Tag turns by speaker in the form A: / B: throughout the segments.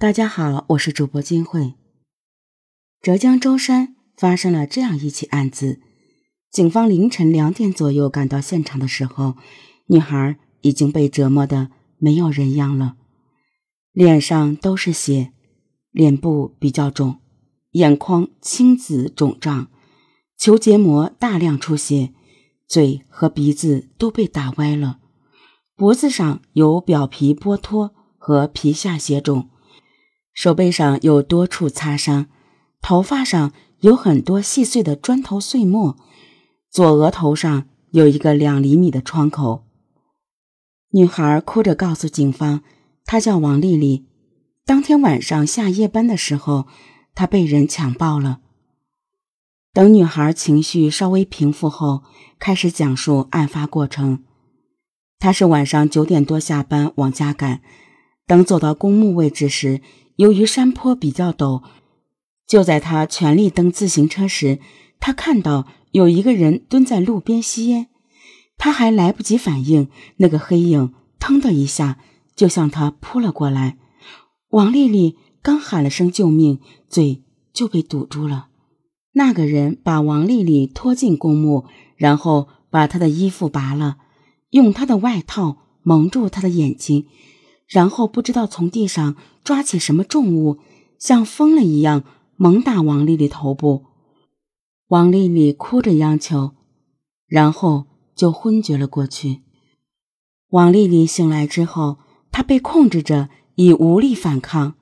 A: 大家好，我是主播金慧。浙江舟山发生了这样一起案子，警方凌晨两点左右赶到现场的时候，女孩已经被折磨的没有人样了，脸上都是血，脸部比较肿，眼眶青紫肿胀，球结膜大量出血，嘴和鼻子都被打歪了，脖子上有表皮剥脱和皮下血肿。手背上有多处擦伤，头发上有很多细碎的砖头碎末，左额头上有一个两厘米的创口。女孩哭着告诉警方，她叫王丽丽，当天晚上下夜班的时候，她被人强暴了。等女孩情绪稍微平复后，开始讲述案发过程。她是晚上九点多下班往家赶，等走到公墓位置时。由于山坡比较陡，就在他全力蹬自行车时，他看到有一个人蹲在路边吸烟。他还来不及反应，那个黑影腾的一下就向他扑了过来。王丽丽刚喊了声救命，嘴就被堵住了。那个人把王丽丽拖进公墓，然后把她的衣服拔了，用她的外套蒙住她的眼睛。然后不知道从地上抓起什么重物，像疯了一样猛打王丽丽头部。王丽丽哭着央求，然后就昏厥了过去。王丽丽醒来之后，她被控制着，已无力反抗。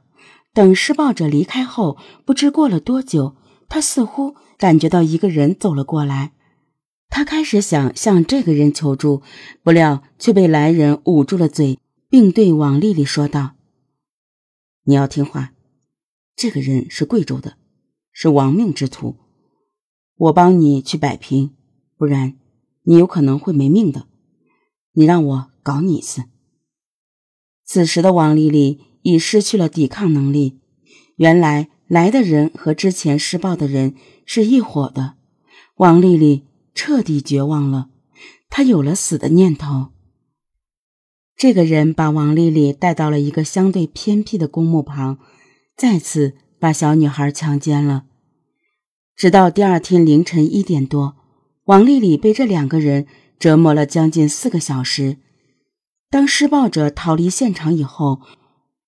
A: 等施暴者离开后，不知过了多久，她似乎感觉到一个人走了过来。她开始想向这个人求助，不料却被来人捂住了嘴。并对王丽丽说道：“你要听话，这个人是贵州的，是亡命之徒，我帮你去摆平，不然你有可能会没命的。你让我搞你一次。”此时的王丽丽已失去了抵抗能力。原来来的人和之前施暴的人是一伙的，王丽丽彻底绝望了，她有了死的念头。这个人把王丽丽带到了一个相对偏僻的公墓旁，再次把小女孩强奸了。直到第二天凌晨一点多，王丽丽被这两个人折磨了将近四个小时。当施暴者逃离现场以后，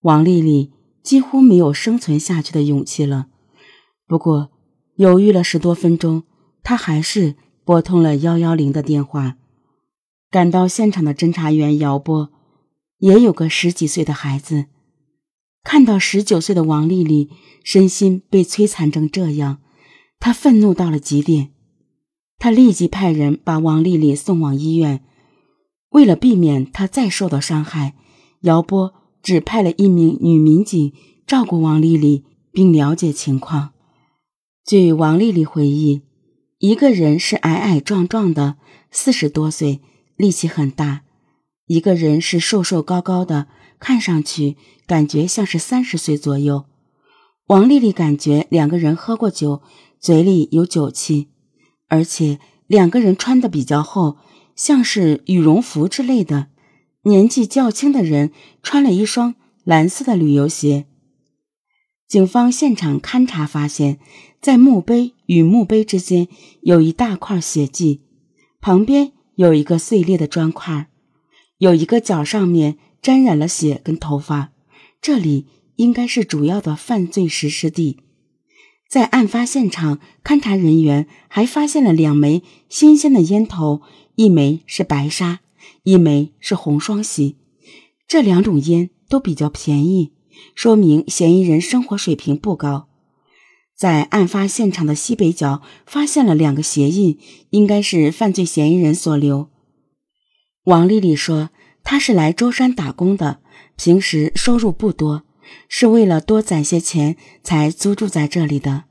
A: 王丽丽几乎没有生存下去的勇气了。不过，犹豫了十多分钟，她还是拨通了幺幺零的电话。赶到现场的侦查员姚波。也有个十几岁的孩子，看到十九岁的王丽丽身心被摧残成这样，他愤怒到了极点。他立即派人把王丽丽送往医院。为了避免她再受到伤害，姚波指派了一名女民警照顾王丽丽，并了解情况。据王丽丽回忆，一个人是矮矮壮壮的，四十多岁，力气很大。一个人是瘦瘦高高的，看上去感觉像是三十岁左右。王丽丽感觉两个人喝过酒，嘴里有酒气，而且两个人穿的比较厚，像是羽绒服之类的。年纪较轻的人穿了一双蓝色的旅游鞋。警方现场勘查发现，在墓碑与墓碑之间有一大块血迹，旁边有一个碎裂的砖块。有一个脚上面沾染了血跟头发，这里应该是主要的犯罪实施地。在案发现场，勘查人员还发现了两枚新鲜的烟头，一枚是白沙，一枚是红双喜。这两种烟都比较便宜，说明嫌疑人生活水平不高。在案发现场的西北角发现了两个鞋印，应该是犯罪嫌疑人所留。王丽丽说：“她是来舟山打工的，平时收入不多，是为了多攒些钱才租住在这里的。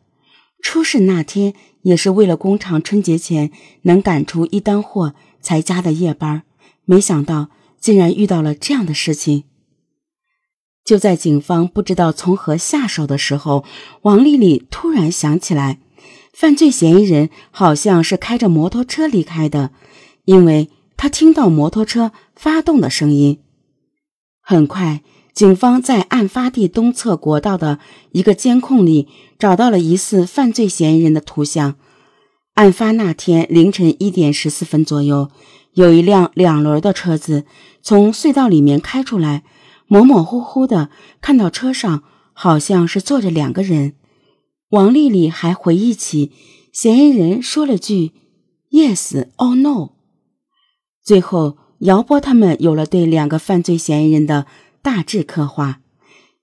A: 出事那天也是为了工厂春节前能赶出一单货才加的夜班，没想到竟然遇到了这样的事情。”就在警方不知道从何下手的时候，王丽丽突然想起来，犯罪嫌疑人好像是开着摩托车离开的，因为。他听到摩托车发动的声音，很快，警方在案发地东侧国道的一个监控里找到了疑似犯罪嫌疑人的图像。案发那天凌晨一点十四分左右，有一辆两轮的车子从隧道里面开出来，模模糊糊的看到车上好像是坐着两个人。王丽丽还回忆起，嫌疑人说了句 “Yes or No”。最后，姚波他们有了对两个犯罪嫌疑人的大致刻画：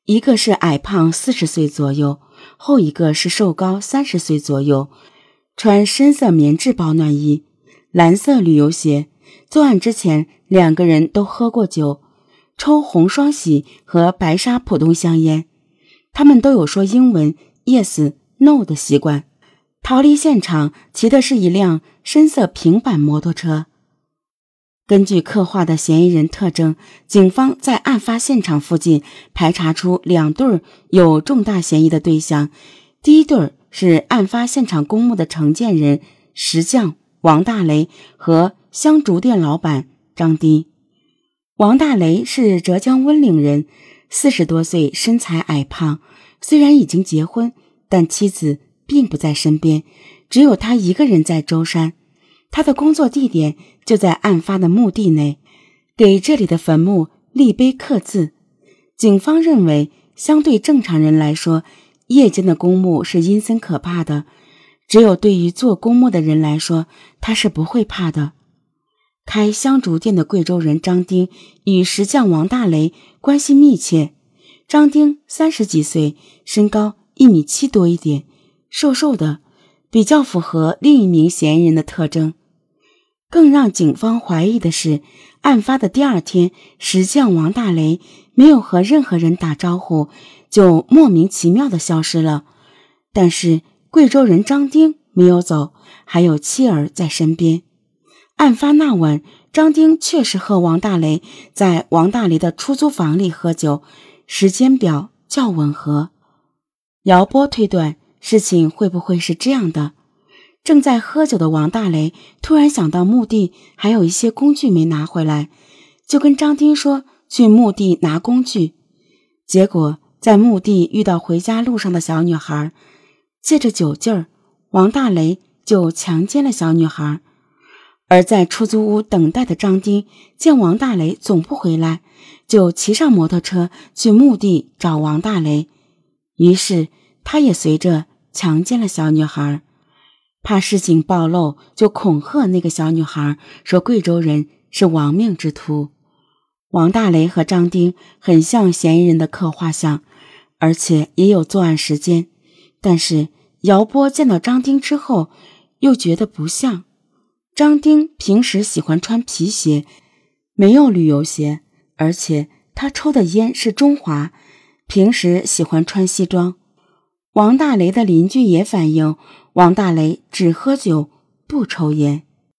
A: 一个是矮胖四十岁左右，后一个是瘦高三十岁左右。穿深色棉质保暖衣，蓝色旅游鞋。作案之前，两个人都喝过酒，抽红双喜和白沙普通香烟。他们都有说英文 “yes no” 的习惯。逃离现场骑的是一辆深色平板摩托车。根据刻画的嫌疑人特征，警方在案发现场附近排查出两对有重大嫌疑的对象。第一对是案发现场公墓的承建人石匠王大雷和香烛店老板张丁。王大雷是浙江温岭人，四十多岁，身材矮胖。虽然已经结婚，但妻子并不在身边，只有他一个人在舟山。他的工作地点就在案发的墓地内，给这里的坟墓立碑刻字。警方认为，相对正常人来说。夜间的公墓是阴森可怕的，只有对于做公墓的人来说，他是不会怕的。开香烛店的贵州人张丁与石匠王大雷关系密切。张丁三十几岁，身高一米七多一点，瘦瘦的，比较符合另一名嫌疑人的特征。更让警方怀疑的是，案发的第二天，石匠王大雷没有和任何人打招呼。就莫名其妙的消失了，但是贵州人张丁没有走，还有妻儿在身边。案发那晚，张丁确实和王大雷在王大雷的出租房里喝酒，时间表较吻合。姚波推断，事情会不会是这样的？正在喝酒的王大雷突然想到墓地还有一些工具没拿回来，就跟张丁说去墓地拿工具，结果。在墓地遇到回家路上的小女孩，借着酒劲儿，王大雷就强奸了小女孩。而在出租屋等待的张丁见王大雷总不回来，就骑上摩托车去墓地找王大雷。于是他也随着强奸了小女孩，怕事情暴露，就恐吓那个小女孩说贵州人是亡命之徒。王大雷和张丁很像嫌疑人的刻画像。而且也有作案时间，但是姚波见到张丁之后，又觉得不像。张丁平时喜欢穿皮鞋，没有旅游鞋，而且他抽的烟是中华，平时喜欢穿西装。王大雷的邻居也反映，王大雷只喝酒不抽烟。